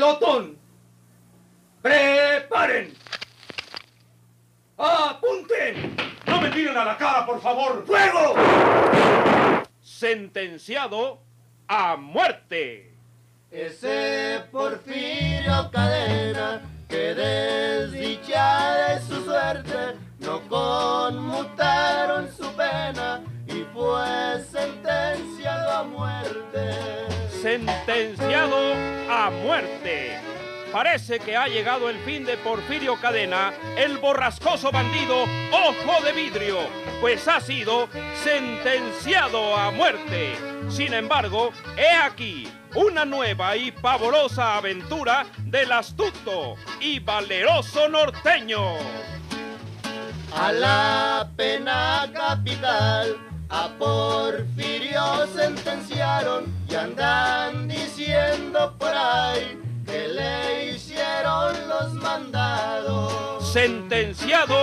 pelotón. ¡Preparen! ¡Apunten! ¡No me tiren a la cara, por favor! ¡Fuego! Sentenciado a muerte. Ese Porfirio Cadena que desdichada de su suerte no conmutaron su pena y fue sentenciado a muerte. Sentenciado a muerte. Parece que ha llegado el fin de Porfirio Cadena, el borrascoso bandido Ojo de Vidrio, pues ha sido sentenciado a muerte. Sin embargo, he aquí una nueva y pavorosa aventura del astuto y valeroso norteño. A la pena capital, a Porfirio sentenciaron y andan diciendo por ahí que le hicieron los mandados. Sentenciado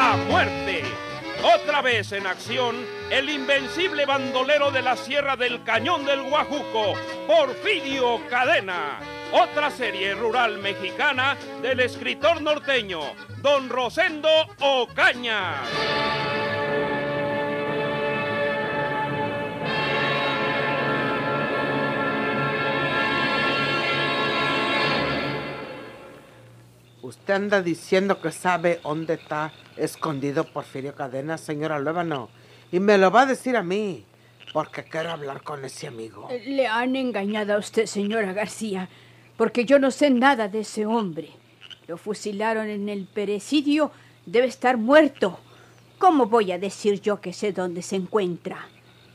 a muerte. Otra vez en acción, el invencible bandolero de la Sierra del Cañón del Guajuco, Porfirio Cadena. Otra serie rural mexicana del escritor norteño, don Rosendo Ocaña. Usted anda diciendo que sabe dónde está escondido Porfirio Cadena, señora Luébano. Y me lo va a decir a mí, porque quiero hablar con ese amigo. Le han engañado a usted, señora García, porque yo no sé nada de ese hombre. Lo fusilaron en el perecidio, debe estar muerto. ¿Cómo voy a decir yo que sé dónde se encuentra?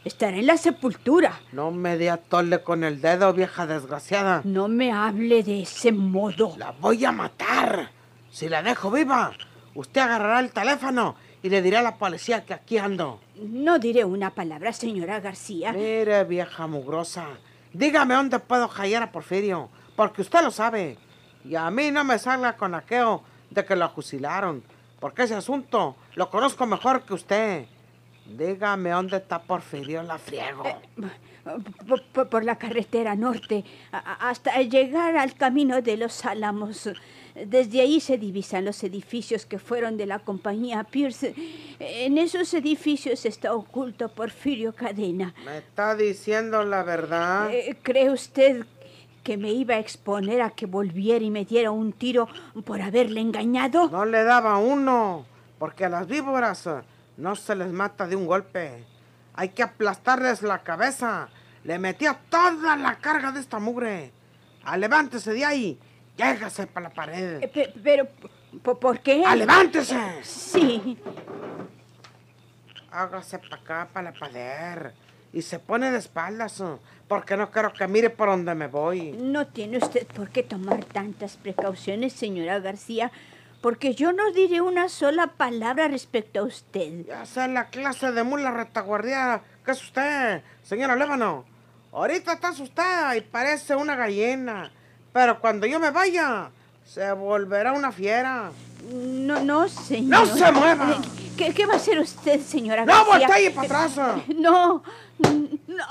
Estará en la sepultura. No me dé a tole con el dedo, vieja desgraciada. No me hable de ese modo. La voy a matar. Si la dejo viva, usted agarrará el teléfono y le dirá a la policía que aquí ando. No diré una palabra, señora García. Mire, vieja mugrosa, dígame dónde puedo hallar a Porfirio, porque usted lo sabe. Y a mí no me salga con aquello de que lo fusilaron, porque ese asunto lo conozco mejor que usted. Dígame dónde está Porfirio la friego. Por, por- por la carretera norte, hasta llegar al camino de los Álamos. Desde ahí se divisan los edificios que fueron de la compañía Pierce. En esos edificios está oculto Porfirio Cadena. ¿Me está diciendo la verdad? Eh, ¿Cree usted que me iba a exponer a que volviera y me diera un tiro por haberle engañado? No le daba uno, porque las víboras eh, no se les mata de un golpe. Hay que aplastarles la cabeza. Le metía toda la carga de esta mugre. Ah, levántese de ahí. Llégase para la pared. Eh, pe- Pero, ¿po- ¿por qué? ¡Ah, levántese! Sí. Hágase para acá, para la pared. Y se pone de espaldas, eh, porque no quiero que mire por donde me voy. No tiene usted por qué tomar tantas precauciones, señora García, porque yo no diré una sola palabra respecto a usted. Ya sé la clase de mula retaguardia que es usted, señora Lébano. Ahorita está asustada y parece una gallina. Pero cuando yo me vaya, se volverá una fiera. No, no, señor. ¡No se mueva! Eh, ¿Qué, qué va a hacer usted, señora ¡No García? voltee para atrás! Eh, No, no.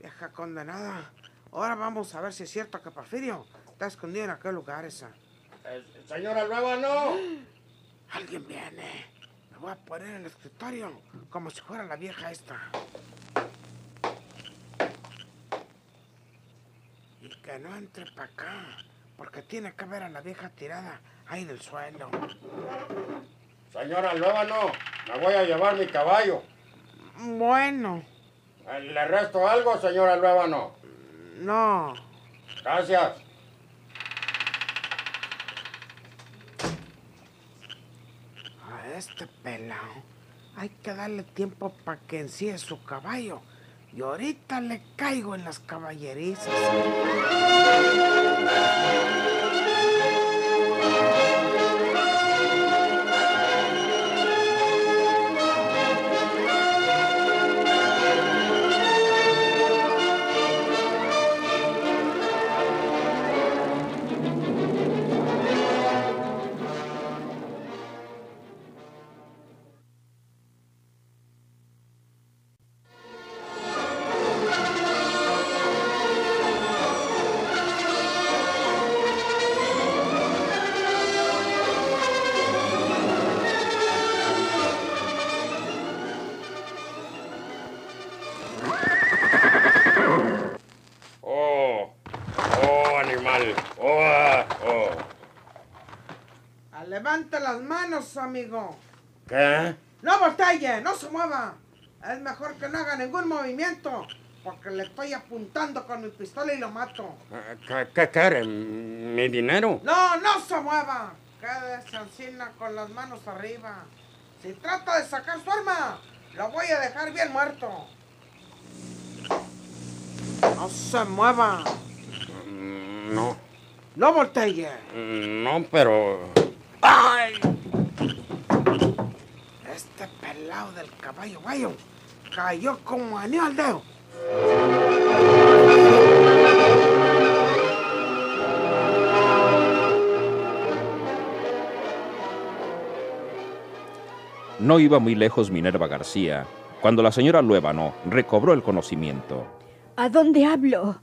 Vieja condenada. Ahora vamos a ver si es cierto que Porfirio está escondido en aquel lugar esa. Eh, señora Nueva, no. Alguien viene. Me voy a poner en el escritorio como si fuera la vieja esta. Y que no entre para acá, porque tiene que ver a la vieja tirada ahí en el suelo. Señora Nueva, no. Me voy a llevar mi caballo. Bueno, Eh, ¿Le resto algo, señora Nueva, no? Gracias. A este pelao hay que darle tiempo para que ensíe su caballo. Y ahorita le caigo en las caballerizas. Amigo. ¿Qué? No voltee, no se mueva. Es mejor que no haga ningún movimiento, porque le estoy apuntando con mi pistola y lo mato. Eh, ¿Qué, qué quiere? ¿Mi dinero? No, no se mueva. Quédese encina con las manos arriba. Si trata de sacar su arma, lo voy a dejar bien muerto. No se mueva. No, No voltee. No, pero... ¡Ay! Este pelado del caballo guayo cayó como anillo al dedo. No iba muy lejos Minerva García cuando la señora Luébano recobró el conocimiento. ¿A dónde hablo?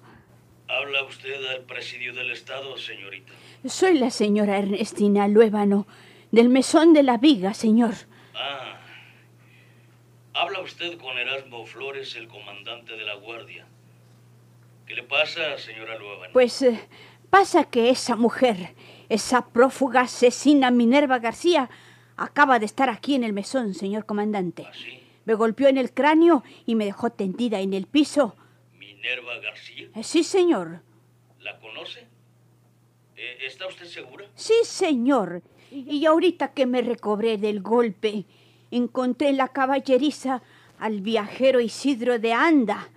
¿Habla usted al presidio del Estado, señorita? Soy la señora Ernestina Luébano, del mesón de la viga, señor. Ah. ¿Habla usted con Erasmo Flores, el comandante de la Guardia? ¿Qué le pasa, señora Luébano? Pues eh, pasa que esa mujer, esa prófuga asesina Minerva García, acaba de estar aquí en el mesón, señor comandante. ¿Ah, sí? Me golpeó en el cráneo y me dejó tendida en el piso. ¿Minerva García? Eh, Sí, señor. ¿La conoce? Eh, ¿Está usted segura? Sí, señor. Y ahorita que me recobré del golpe, encontré en la caballeriza al viajero Isidro de Anda,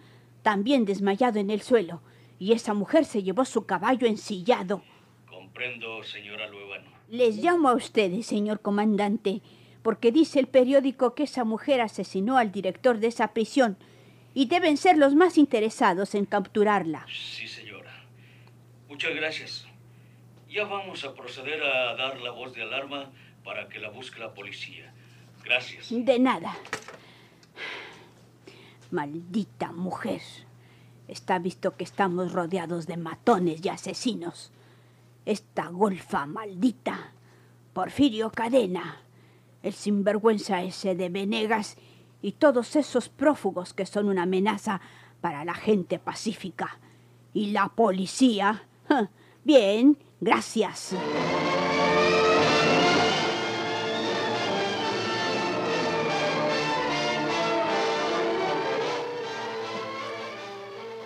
también desmayado en el suelo. Y esa mujer se llevó su caballo ensillado. Comprendo, señora Luébano. Les llamo a ustedes, señor comandante, porque dice el periódico que esa mujer asesinó al director de esa prisión y deben ser los más interesados en capturarla. Sí, señora. Muchas gracias. Ya vamos a proceder a dar la voz de alarma para que la busque la policía. Gracias. De nada. Maldita mujer. Está visto que estamos rodeados de matones y asesinos. Esta golfa maldita. Porfirio Cadena. El sinvergüenza ese de Venegas y todos esos prófugos que son una amenaza para la gente pacífica. Y la policía. Bien, gracias.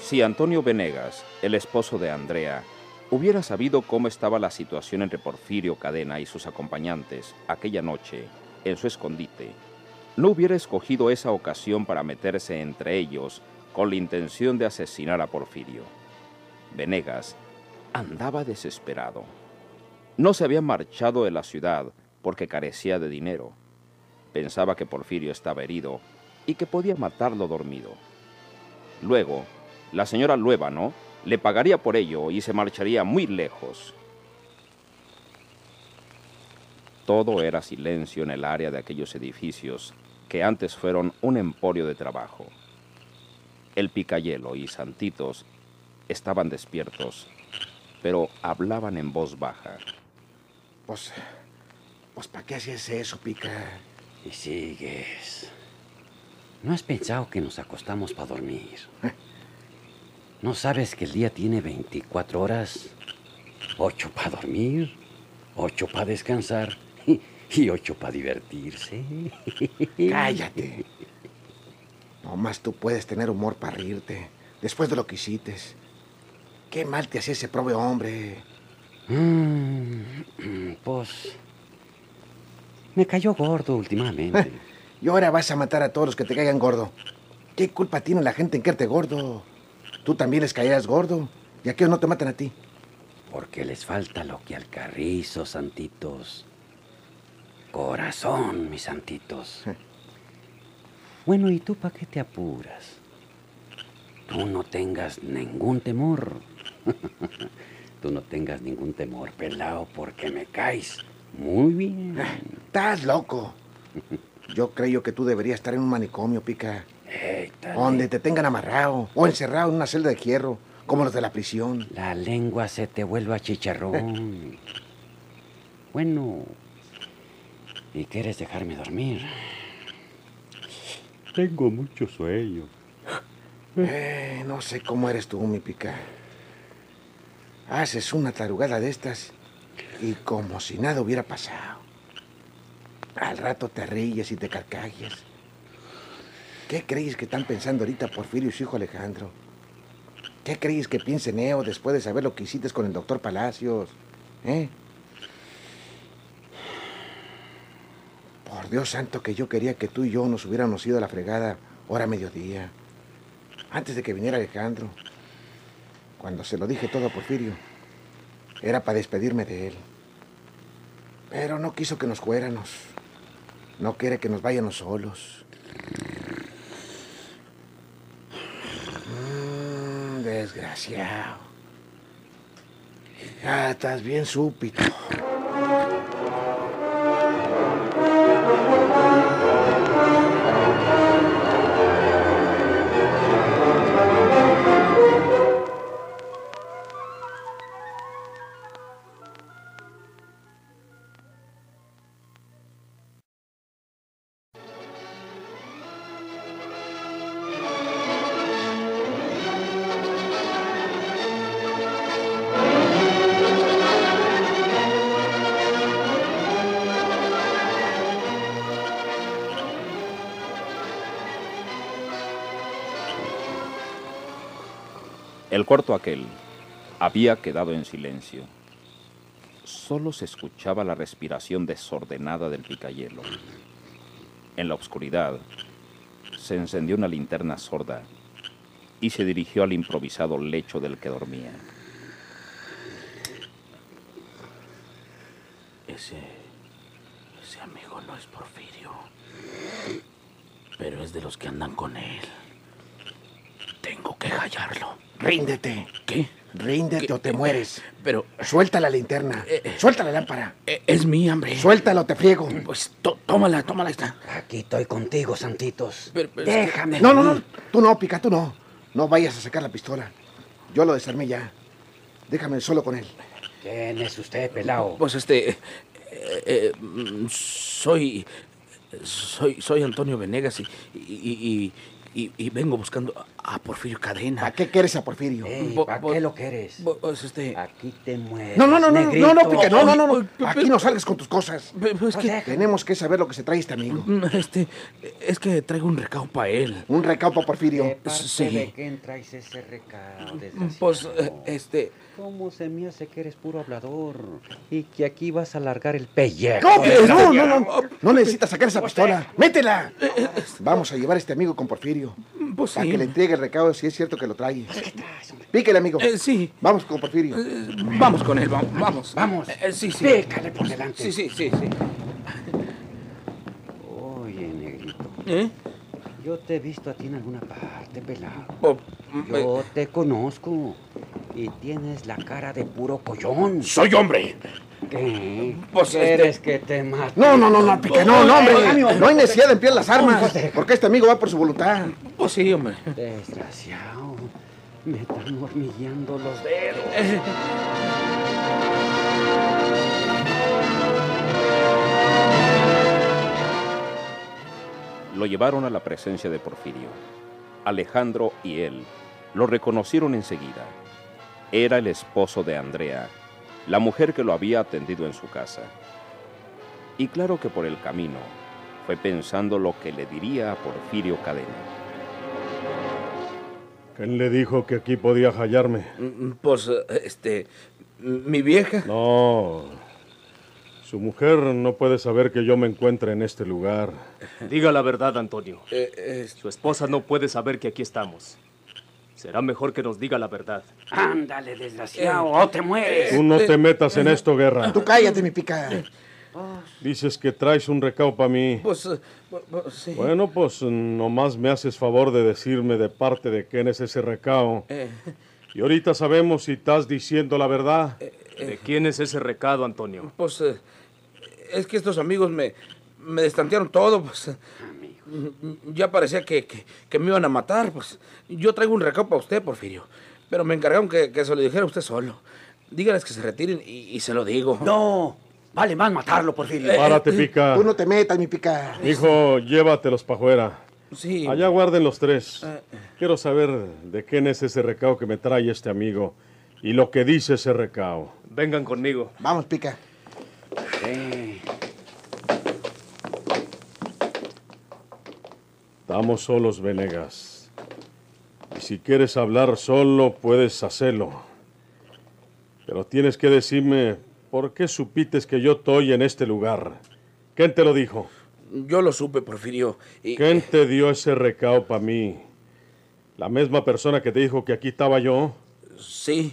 Si Antonio Venegas, el esposo de Andrea, hubiera sabido cómo estaba la situación entre Porfirio Cadena y sus acompañantes aquella noche en su escondite, no hubiera escogido esa ocasión para meterse entre ellos con la intención de asesinar a Porfirio. Venegas andaba desesperado. No se había marchado de la ciudad porque carecía de dinero. Pensaba que Porfirio estaba herido y que podía matarlo dormido. Luego, la señora Luébano le pagaría por ello y se marcharía muy lejos. Todo era silencio en el área de aquellos edificios que antes fueron un emporio de trabajo. El picayelo y Santitos estaban despiertos, pero hablaban en voz baja. Pues, pues, ¿para qué haces eso, pica? Y sigues. ¿No has pensado que nos acostamos para dormir? ¿No sabes que el día tiene 24 horas? Ocho para dormir, ocho para descansar y- ocho para divertirse. Cállate. Nomás tú puedes tener humor para reírte, después de lo que hiciste. Qué mal te hacía ese pobre hombre. Mm, pues... Me cayó gordo últimamente. Y ahora vas a matar a todos los que te caigan gordo. ¿Qué culpa tiene la gente en quererte gordo? Tú también les caerás gordo. Y aquellos no te matan a ti. Porque les falta lo que al carrizo, santitos. Corazón, mis santitos. Bueno, ¿y tú para qué te apuras? Tú no tengas ningún temor. tú no tengas ningún temor, pelao, porque me caes muy bien. Estás loco. Yo creo que tú deberías estar en un manicomio, pica. Dale. Donde te tengan amarrado o encerrado en una celda de hierro, como los de la prisión. La lengua se te vuelve a chicharrón. bueno, ¿y quieres dejarme dormir? Tengo mucho sueño. Eh, no sé cómo eres tú, mi pica. Haces una tarugada de estas y como si nada hubiera pasado. Al rato te ríes y te carcajes. ¿Qué crees que están pensando ahorita Porfirio y su hijo Alejandro? ¿Qué crees que piense Neo después de saber lo que hiciste con el doctor Palacios? ¿Eh? Por Dios santo que yo quería que tú y yo nos hubiéramos ido a la fregada hora mediodía. Antes de que viniera Alejandro. Cuando se lo dije todo a Porfirio. Era para despedirme de él. Pero no quiso que nos fuéramos. No quiere que nos vayamos solos. Mm, desgraciado. Ya estás bien súpito. El cuarto aquel había quedado en silencio. Solo se escuchaba la respiración desordenada del picayelo. En la oscuridad se encendió una linterna sorda y se dirigió al improvisado lecho del que dormía. Ese. Ese amigo no es Porfirio. Pero es de los que andan con él. Tengo que hallarlo. Ríndete. ¿Qué? Ríndete o te mueres. Pero. Suelta la linterna. Eh, Suelta la lámpara. eh, Es mi hambre. Suéltalo, te friego. Pues tó- tómala, tómala esta. Aquí estoy contigo, Santitos. Pero- pero es que- Déjame. No, no, no. Tú no, Pica, tú no. No vayas a sacar la pistola. Yo lo desarmé ya. Déjame solo con él. ¿Quién es usted, pelao? Pues este. eh, eh, mm, soy. Soy, soy Antonio Venegas y, y, y- vengo buscando a, a Porfirio Cadena. ¿Para qué quieres a Porfirio? Ey, ¿Para qué lo quieres? Pues este. Aquí te mueres. No, no, no, no, no, no, no, Pica, no, no, no, no. Aquí no salgas con tus cosas. pues es que. Tenemos que saber lo que se trae este amigo. mm, Este. Es que traigo un recado para él. Un recado para ¿De Porfirio. parte Sí. de quién traes ese recado, desgraciado? Pues eh, este. ¿Cómo se me hace que eres puro hablador? Y que aquí vas a largar el pellejo. No, Pica, no, no, no. No necesitas sacar esa pistola. ¡Métela! Vamos a llevar a este amigo con Porfirio. Pues Para sí. que le entregue el recado si es cierto que lo trae. Píquele, amigo. Eh, sí. Vamos con Porfirio. Eh, Vamos con él, vamos. Vamos. Vamos. Eh, sí, sí. Pícale por delante. Sí, sí, sí, sí. Oye, negrito, ¿Eh? yo te he visto a ti en alguna parte, pelado. Oh, Yo te conozco. Y tienes la cara de puro collón. Soy hombre. ¿Qué? Pues, ¿Quieres que te mate? No, no, no, no, Pica, no, no, hombre. No hay necesidad de emplear las armas. Porque este amigo va por su voluntad. Pues sí, hombre. Desgraciado. Me están hormigueando los dedos. Lo llevaron a la presencia de Porfirio. Alejandro y él lo reconocieron enseguida. Era el esposo de Andrea, la mujer que lo había atendido en su casa. Y claro que por el camino fue pensando lo que le diría a Porfirio Cadena. ¿Quién le dijo que aquí podía hallarme? Mm, Pues, eh, este. Mi vieja. No. Su mujer no puede saber que yo me encuentre en este lugar. Diga la verdad, Antonio. eh, eh, Su esposa no puede saber que aquí estamos. Será mejor que nos diga la verdad. Ándale, desgraciado, o te mueres. Tú no te metas en esto, guerra. Tú cállate, mi Pica. Dices que traes un recado para mí. pues, eh, bu- sí. Bueno, pues nomás me haces favor de decirme de parte de quién es ese recado. Eh, Y ahorita sabemos si estás diciendo la verdad. ¿De quién es ese recado, Antonio? pues, eh, es que estos amigos me, me destantearon todo, pues. Eh, Ya parecía que, que, que me iban a matar, pues. Yo traigo un recado para usted, Porfirio. Pero me encargaron que, que se lo dijera usted solo. Díganles que se retiren y, y se lo digo. No, vale más matarlo, Porfirio. Párate, pica. Tú no te metas, mi Pica. Hijo, llévatelos para afuera. Sí. Allá guarden los tres. Eh. Quiero saber de quién es ese recado que me trae este amigo y lo que dice ese recado. Vengan conmigo. Vamos, Pica. Sí. Estamos solos, Venegas. Y si quieres hablar solo, puedes hacerlo. Pero tienes que decirme por qué supites que yo estoy en este lugar. ¿Quién te lo dijo? Yo lo supe, Porfirio. Y... ¿Quién te dio ese recao para mí? ¿La misma persona que te dijo que aquí estaba yo? Sí,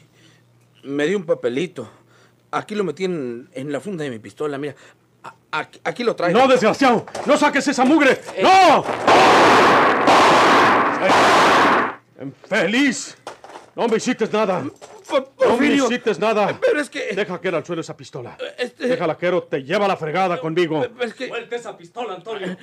me dio un papelito. Aquí lo metí en, en la funda de mi pistola, mira. Aquí, aquí lo traigo. ¡No, desgraciado! ¡No saques esa mugre! ¡No! ¡Infeliz! No me hiciste nada. Po- No me hiciste nada. pero es que... Deja que al suelo esa pistola. Este- Déjala que te lleva la fregada conmigo. Es que... Suelta esa pistola, Antonio.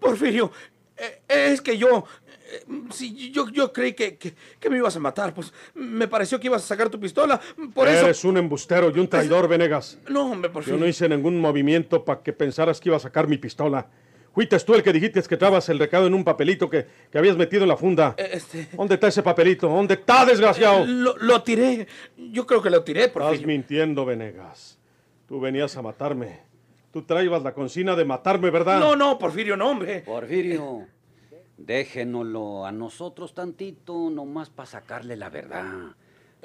Porfirio, eh, es que yo... eh, Si yo, yo creí que, que, que me ibas a matar, pues me pareció que ibas a sacar tu pistola. Por eso... Eres un embustero y un traidor, Venegas. No, hombre, Yo Porfirio. no hice ningún movimiento para que pensaras que iba a sacar mi pistola. Fuiste tú el que dijiste que trabas el recado en un papelito que, que habías metido en la funda. Este... ¿Dónde está ese papelito? ¿Dónde está, desgraciado? Lo, lo tiré. Yo creo que lo tiré, Estás Porfirio. mintiendo, Venegas. Tú venías a matarme. Tú traías la consigna de matarme, ¿verdad? No, no, Porfirio, no, hombre. Porfirio, déjenoslo a nosotros tantito, nomás para sacarle la verdad.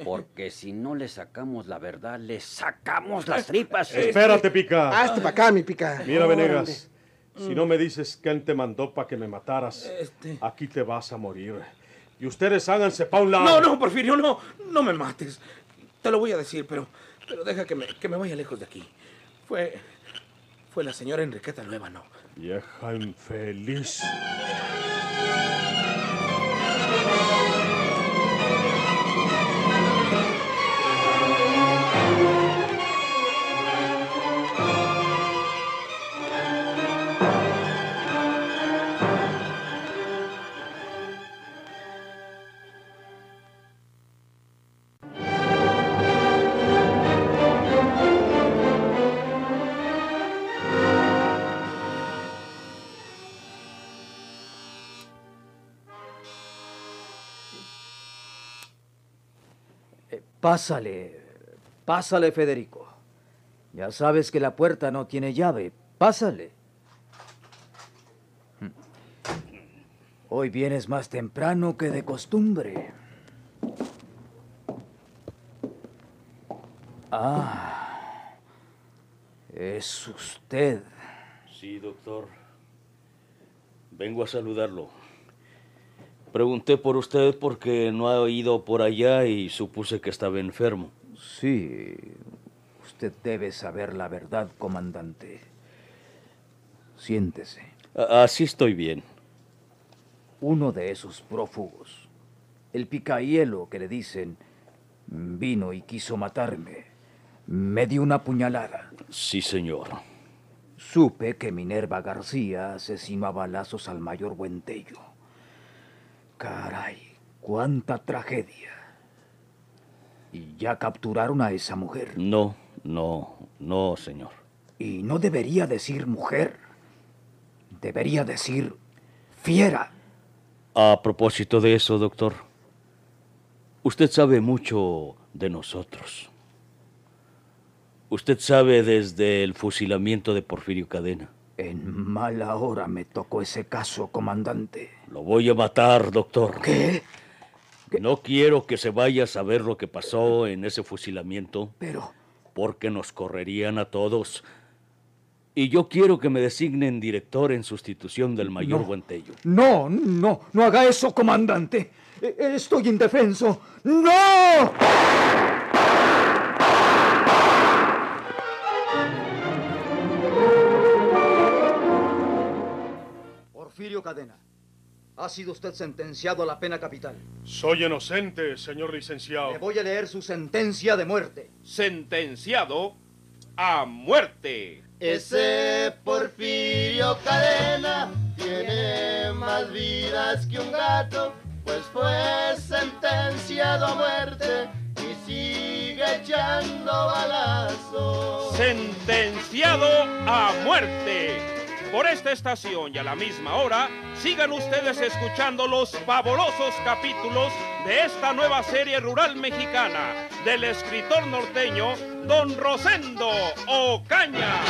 Porque si no le sacamos la verdad, le sacamos las tripas. Espérate, Pica. Hazte para acá, mi pica. Mira. Venegas. Si no me dices quién te mandó para que me mataras, Este... aquí te vas a morir. Y ustedes háganse pa' un lado. No, no, Porfirio, no. No me mates. Te lo voy a decir, pero, pero deja que me, que me vaya lejos de aquí. Fue. Fue la señora Enriqueta Nueva, ¿no? Vieja infeliz. Amen. Pásale, pásale, Federico. Ya sabes que la puerta no tiene llave. Pásale. Hmm. Hoy vienes más temprano que de costumbre. Ah, es usted. Sí, doctor. Vengo a saludarlo. Pregunté por usted porque no ha ido por allá y supuse que estaba enfermo. Sí, usted debe saber la verdad, comandante. Siéntese. Así estoy bien. Uno de esos prófugos, el picahielo que le dicen, vino y quiso matarme. Me dio una puñalada. Sí, señor. Supe que Minerva García asesinó a balazos al mayor Buentello. Caray, cuánta tragedia. Y ya capturaron a esa mujer. No, no, no, señor. Y no debería decir mujer. Debería decir fiera. A propósito de eso, doctor, usted sabe mucho de nosotros. Usted sabe desde el fusilamiento de Porfirio Cadena. En mala hora me tocó ese caso, comandante. Lo voy a matar, doctor. ¿Qué? No quiero que se vaya a saber lo que pasó en ese fusilamiento, Pero, porque nos correrían a todos. Y yo quiero que me designen director en sustitución del mayor No. Buentello. no, no, no haga eso, comandante. E- Estoy indefenso. ¡No! Porfirio Cadena, ha sido usted sentenciado a la pena capital. Soy inocente, señor licenciado. Le voy a leer su sentencia de muerte. Sentenciado a muerte. Ese Porfirio Cadena tiene más vidas que un gato, pues fue sentenciado a muerte y sigue echando balazos. Sentenciado a muerte. Por esta estación y a la misma hora, sigan ustedes escuchando los fabulosos capítulos de esta nueva serie rural mexicana del escritor norteño Don Rosendo Ocaña.